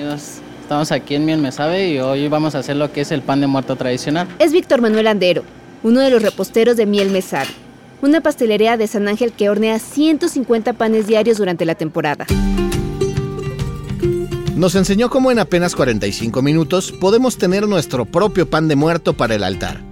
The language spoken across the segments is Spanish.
Bienvenidos. Estamos aquí en Miel Me Sabe y hoy vamos a hacer lo que es el pan de muerto tradicional. Es Víctor Manuel Andero, uno de los reposteros de Miel Me Sabe, una pastelería de San Ángel que hornea 150 panes diarios durante la temporada. Nos enseñó cómo en apenas 45 minutos podemos tener nuestro propio pan de muerto para el altar.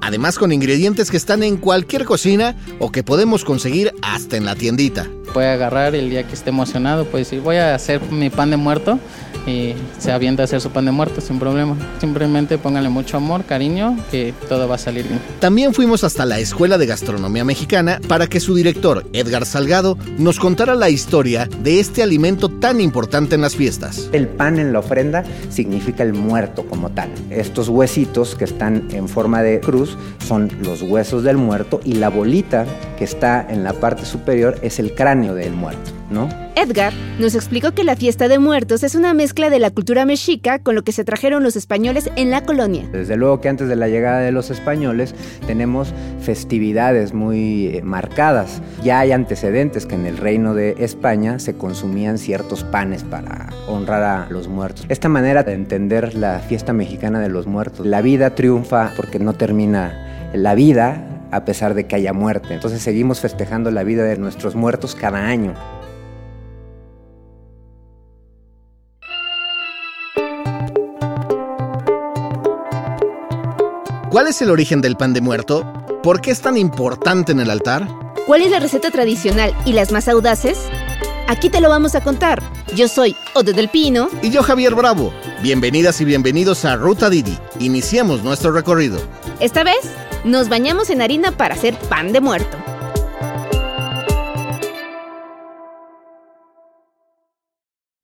Además con ingredientes que están en cualquier cocina o que podemos conseguir hasta en la tiendita. Puede agarrar el día que esté emocionado, pues decir, voy a hacer mi pan de muerto y se avienta a hacer su pan de muerto sin problema. Simplemente póngale mucho amor, cariño, que todo va a salir bien. También fuimos hasta la Escuela de Gastronomía Mexicana para que su director, Edgar Salgado, nos contara la historia de este alimento tan importante en las fiestas. El pan en la ofrenda significa el muerto como tal. Estos huesitos que están en forma de cruz son los huesos del muerto y la bolita que está en la parte superior es el cráneo del muerto, ¿no? Edgar nos explicó que la fiesta de muertos es una mezcla de la cultura mexica con lo que se trajeron los españoles en la colonia. Desde luego que antes de la llegada de los españoles tenemos festividades muy eh, marcadas. Ya hay antecedentes que en el reino de España se consumían ciertos panes para honrar a los muertos. Esta manera de entender la fiesta mexicana de los muertos, la vida triunfa porque no termina la vida a pesar de que haya muerte. Entonces seguimos festejando la vida de nuestros muertos cada año. ¿Cuál es el origen del pan de muerto? ¿Por qué es tan importante en el altar? ¿Cuál es la receta tradicional y las más audaces? Aquí te lo vamos a contar. Yo soy Ode del Pino. Y yo Javier Bravo. Bienvenidas y bienvenidos a Ruta Didi. Iniciamos nuestro recorrido. Esta vez nos bañamos en harina para hacer pan de muerto.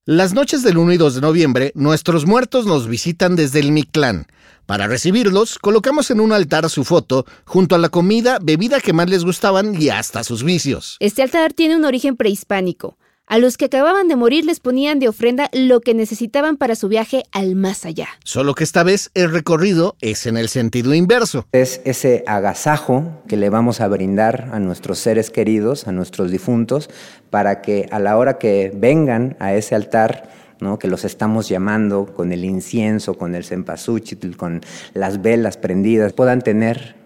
Las noches del 1 y 2 de noviembre, nuestros muertos nos visitan desde el Mictlán. Para recibirlos, colocamos en un altar su foto, junto a la comida, bebida que más les gustaban y hasta sus vicios. Este altar tiene un origen prehispánico. A los que acababan de morir les ponían de ofrenda lo que necesitaban para su viaje al más allá. Solo que esta vez el recorrido es en el sentido inverso. Es ese agasajo que le vamos a brindar a nuestros seres queridos, a nuestros difuntos, para que a la hora que vengan a ese altar, ¿no? que los estamos llamando con el incienso, con el cempasúchil, con las velas prendidas, puedan tener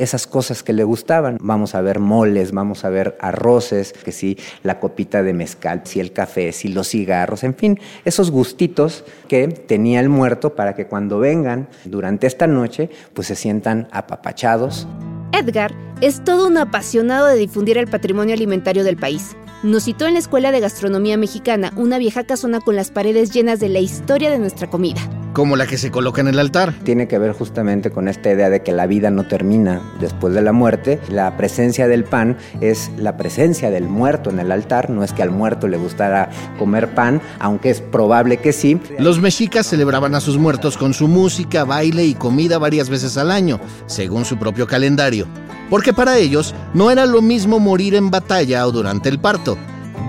esas cosas que le gustaban. Vamos a ver moles, vamos a ver arroces, que sí, la copita de mezcal, si el café, si los cigarros, en fin, esos gustitos que tenía el muerto para que cuando vengan durante esta noche, pues se sientan apapachados. Edgar es todo un apasionado de difundir el patrimonio alimentario del país. Nos citó en la Escuela de Gastronomía Mexicana una vieja casona con las paredes llenas de la historia de nuestra comida como la que se coloca en el altar. Tiene que ver justamente con esta idea de que la vida no termina después de la muerte. La presencia del pan es la presencia del muerto en el altar. No es que al muerto le gustara comer pan, aunque es probable que sí. Los mexicas celebraban a sus muertos con su música, baile y comida varias veces al año, según su propio calendario. Porque para ellos no era lo mismo morir en batalla o durante el parto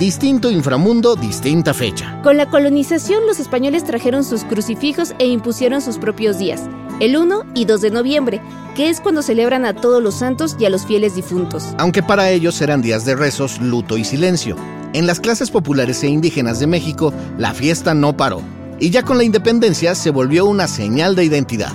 Distinto inframundo, distinta fecha. Con la colonización, los españoles trajeron sus crucifijos e impusieron sus propios días, el 1 y 2 de noviembre, que es cuando celebran a todos los santos y a los fieles difuntos. Aunque para ellos eran días de rezos, luto y silencio. En las clases populares e indígenas de México, la fiesta no paró. Y ya con la independencia se volvió una señal de identidad.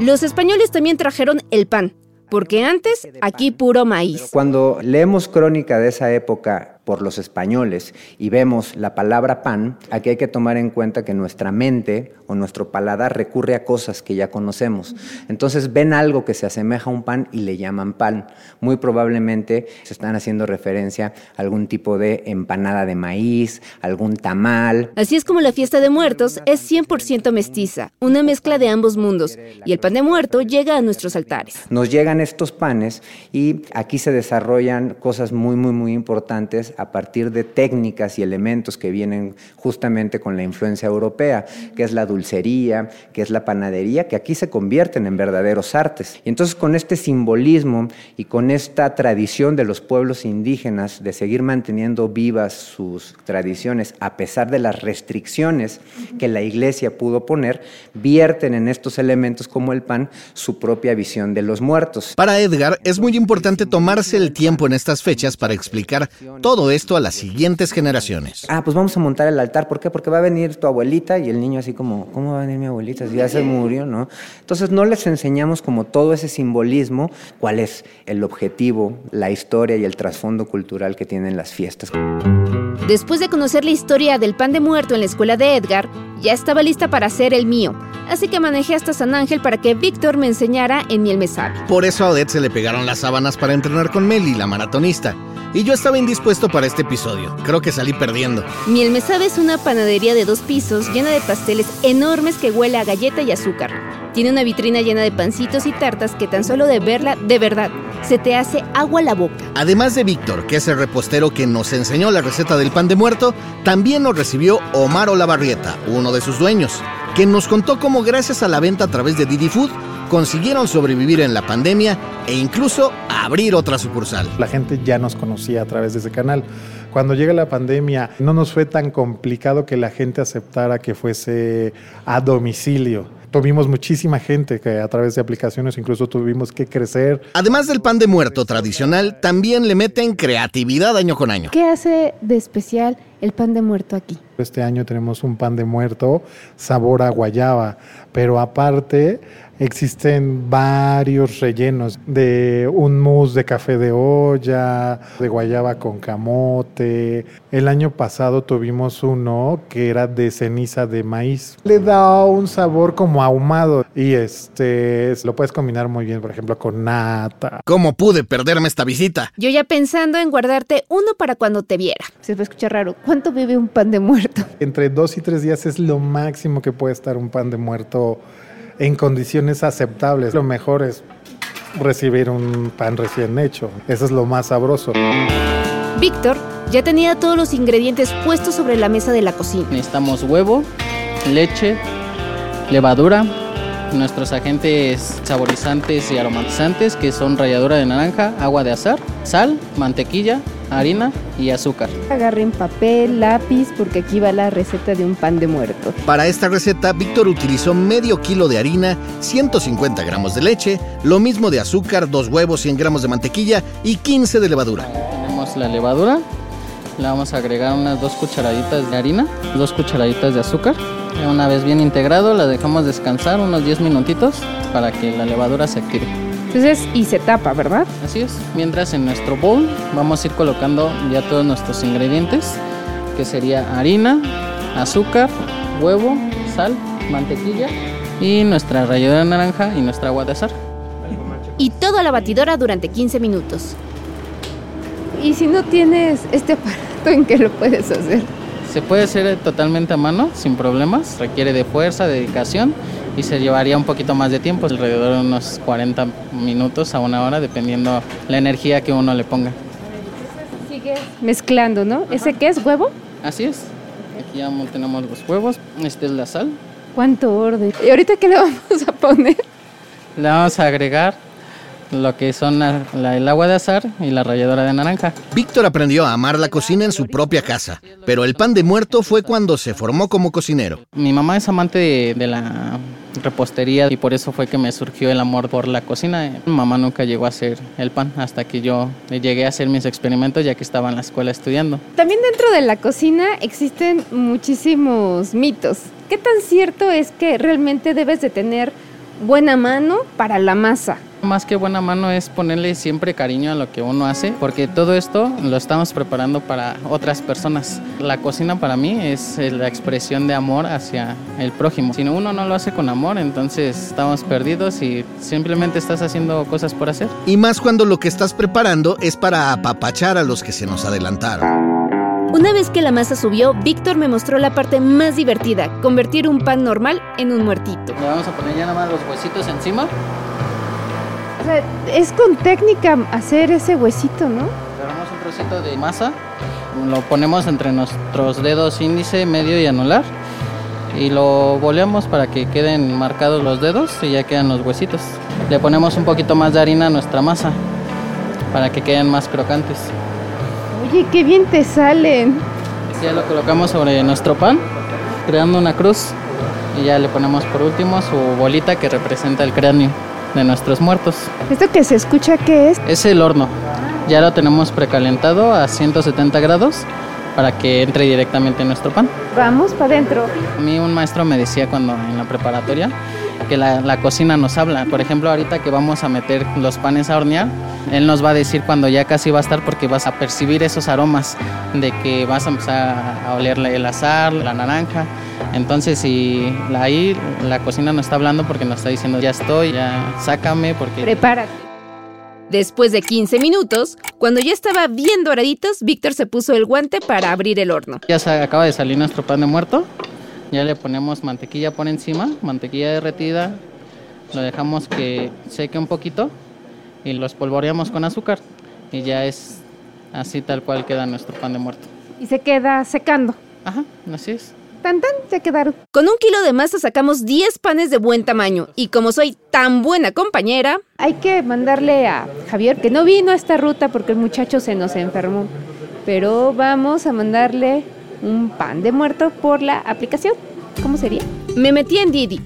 Los españoles también trajeron el pan, porque antes aquí puro maíz. Cuando leemos crónica de esa época por los españoles y vemos la palabra pan, aquí hay que tomar en cuenta que nuestra mente o nuestro paladar recurre a cosas que ya conocemos. Entonces ven algo que se asemeja a un pan y le llaman pan. Muy probablemente se están haciendo referencia a algún tipo de empanada de maíz, algún tamal. Así es como la fiesta de muertos es 100% mestiza, una mezcla de ambos mundos, y el pan de muerto llega a nuestros altares. Nos llegan estos panes y aquí se desarrollan cosas muy, muy, muy importantes a partir de técnicas y elementos que vienen justamente con la influencia europea, que es la dulcería, que es la panadería, que aquí se convierten en verdaderos artes. Y entonces con este simbolismo y con esta tradición de los pueblos indígenas de seguir manteniendo vivas sus tradiciones a pesar de las restricciones que la iglesia pudo poner, vierten en estos elementos como el pan su propia visión de los muertos. Para Edgar es muy importante tomarse el tiempo en estas fechas para explicar todo todo esto a las siguientes generaciones. Ah, pues vamos a montar el altar. ¿Por qué? Porque va a venir tu abuelita y el niño así como, ¿cómo va a venir mi abuelita? Si ya se murió, ¿no? Entonces no les enseñamos como todo ese simbolismo, cuál es el objetivo, la historia y el trasfondo cultural que tienen las fiestas. Después de conocer la historia del pan de muerto en la escuela de Edgar, ya estaba lista para hacer el mío. Así que manejé hasta San Ángel para que Víctor me enseñara en miel me sabe. Por eso a Odette se le pegaron las sábanas para entrenar con Meli, la maratonista. Y yo estaba indispuesto para este episodio. Creo que salí perdiendo. Miel me sabe es una panadería de dos pisos llena de pasteles enormes que huele a galleta y azúcar. Tiene una vitrina llena de pancitos y tartas que tan solo de verla, de verdad, se te hace agua a la boca. Además de Víctor, que es el repostero que nos enseñó la receta del pan de muerto, también nos recibió Omar Olavarrieta, uno de sus dueños, que nos contó cómo gracias a la venta a través de Didi Food consiguieron sobrevivir en la pandemia e incluso abrir otra sucursal. La gente ya nos conocía a través de ese canal. Cuando llega la pandemia no nos fue tan complicado que la gente aceptara que fuese a domicilio. Tuvimos muchísima gente que a través de aplicaciones incluso tuvimos que crecer. Además del pan de muerto tradicional, también le meten creatividad año con año. ¿Qué hace de especial el pan de muerto aquí? Este año tenemos un pan de muerto sabor a guayaba, pero aparte existen varios rellenos de un mousse de café de olla, de guayaba con camote. El año pasado tuvimos uno que era de ceniza de maíz. Le da un sabor como ahumado y este lo puedes combinar muy bien, por ejemplo, con nata. ¿Cómo pude perderme esta visita? Yo ya pensando en guardarte uno para cuando te viera. Se va a escuchar raro. ¿Cuánto vive un pan de muerto? Entre dos y tres días es lo máximo que puede estar un pan de muerto en condiciones aceptables. Lo mejor es recibir un pan recién hecho. Eso es lo más sabroso. Víctor ya tenía todos los ingredientes puestos sobre la mesa de la cocina. Necesitamos huevo, leche, levadura, nuestros agentes saborizantes y aromatizantes que son ralladura de naranja, agua de azar, sal, mantequilla, harina y azúcar. Agarren papel, lápiz, porque aquí va la receta de un pan de muerto. Para esta receta, Víctor utilizó medio kilo de harina, 150 gramos de leche, lo mismo de azúcar, dos huevos, 100 gramos de mantequilla y 15 de levadura. Tenemos la levadura, le vamos a agregar unas dos cucharaditas de harina, dos cucharaditas de azúcar. Y Una vez bien integrado, la dejamos descansar unos 10 minutitos para que la levadura se active. Entonces, y se tapa, ¿verdad? Así es. Mientras en nuestro bowl vamos a ir colocando ya todos nuestros ingredientes, que sería harina, azúcar, huevo, sal, mantequilla y nuestra ralladura de naranja y nuestra agua de azar. Y todo a la batidora durante 15 minutos. Y si no tienes este aparato, ¿en qué lo puedes hacer? Se puede hacer totalmente a mano, sin problemas. Requiere de fuerza, dedicación y se llevaría un poquito más de tiempo, alrededor de unos 40 minutos a una hora, dependiendo la energía que uno le ponga. Sigues mezclando, ¿no? ¿Ese qué es huevo? Así es. Aquí ya tenemos los huevos. Esta es la sal. ¿Cuánto orden? ¿Y ahorita qué le vamos a poner? Le vamos a agregar lo que son la- la- el agua de azar y la ralladura de naranja. Víctor aprendió a amar la cocina en su propia casa, pero el pan de muerto fue cuando se formó como cocinero. Mi mamá es amante de, de la repostería y por eso fue que me surgió el amor por la cocina. Mi mamá nunca llegó a hacer el pan hasta que yo llegué a hacer mis experimentos ya que estaba en la escuela estudiando. También dentro de la cocina existen muchísimos mitos. ¿Qué tan cierto es que realmente debes de tener buena mano para la masa? Más que buena mano es ponerle siempre cariño a lo que uno hace, porque todo esto lo estamos preparando para otras personas. La cocina para mí es eh, la expresión de amor hacia el prójimo. Si uno no lo hace con amor, entonces estamos perdidos y simplemente estás haciendo cosas por hacer. Y más cuando lo que estás preparando es para apapachar a los que se nos adelantaron. Una vez que la masa subió, Víctor me mostró la parte más divertida, convertir un pan normal en un muertito. Le vamos a poner ya nada más los huesitos encima. O sea, es con técnica hacer ese huesito, ¿no? Agarramos un trocito de masa, lo ponemos entre nuestros dedos índice, medio y anular y lo boleamos para que queden marcados los dedos y ya quedan los huesitos. Le ponemos un poquito más de harina a nuestra masa para que queden más crocantes. Oye, qué bien te salen. Ya lo colocamos sobre nuestro pan, creando una cruz y ya le ponemos por último su bolita que representa el cráneo de nuestros muertos. ¿Esto que se escucha qué es? Es el horno. Ya lo tenemos precalentado a 170 grados para que entre directamente en nuestro pan. Vamos para adentro. A mí un maestro me decía cuando en la preparatoria que la, la, cocina nos habla. Por ejemplo, ahorita que vamos a meter los panes a hornear, él nos va a decir cuando ya casi va a estar porque vas a percibir esos aromas de que vas a empezar a olerle el azar, la naranja. Entonces, si ahí la cocina nos está hablando porque nos está diciendo ya estoy, ya sácame porque... Prepárate. Después de 15 minutos, cuando ya estaba bien doraditos, Víctor se puso el guante para abrir el horno. Ya se acaba de salir nuestro pan de muerto. Ya le ponemos mantequilla por encima, mantequilla derretida. Lo dejamos que seque un poquito y lo espolvoreamos con azúcar. Y ya es así tal cual queda nuestro pan de muerto. Y se queda secando. Ajá, así es. Tan tan, ya quedaron. Con un kilo de masa sacamos 10 panes de buen tamaño. Y como soy tan buena compañera, hay que mandarle a Javier, que no vino a esta ruta porque el muchacho se nos enfermó. Pero vamos a mandarle un pan de muerto por la aplicación. ¿Cómo sería? Me metí en Didi.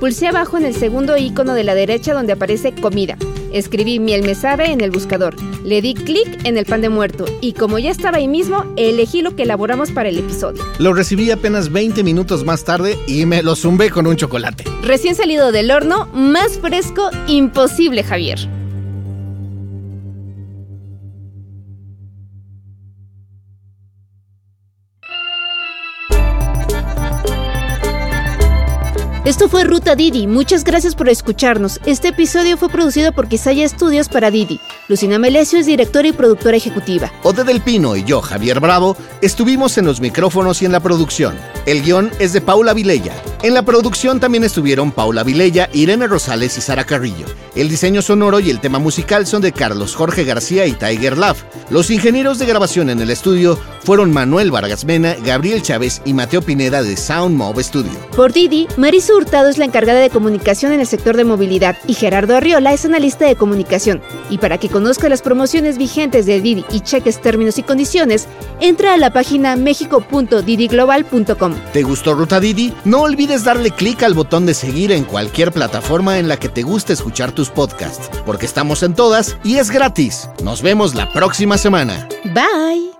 Pulsé abajo en el segundo icono de la derecha donde aparece comida. Escribí miel me sabe en el buscador. Le di clic en el pan de muerto y como ya estaba ahí mismo, elegí lo que elaboramos para el episodio. Lo recibí apenas 20 minutos más tarde y me lo zumbé con un chocolate. Recién salido del horno, más fresco imposible, Javier. Esto fue Ruta Didi. Muchas gracias por escucharnos. Este episodio fue producido por Quisaya Estudios para Didi. Lucina Melesio es directora y productora ejecutiva. Ode del Pino y yo, Javier Bravo, estuvimos en los micrófonos y en la producción. El guion es de Paula Vilella. En la producción también estuvieron Paula Vilella, Irene Rosales y Sara Carrillo. El diseño sonoro y el tema musical son de Carlos Jorge García y Tiger Love. Los ingenieros de grabación en el estudio fueron Manuel Vargas Mena, Gabriel Chávez y Mateo Pineda de Sound Mob Studio. Por Didi, Marisol Hurtado es la encargada de comunicación en el sector de movilidad y Gerardo Arriola es analista de comunicación. Y para que conozca las promociones vigentes de Didi y cheques términos y condiciones, entra a la página mexico.didiglobal.com. ¿Te gustó Ruta Didi? No olvides darle clic al botón de seguir en cualquier plataforma en la que te guste escuchar tus podcasts, porque estamos en todas y es gratis. Nos vemos la próxima semana. Bye.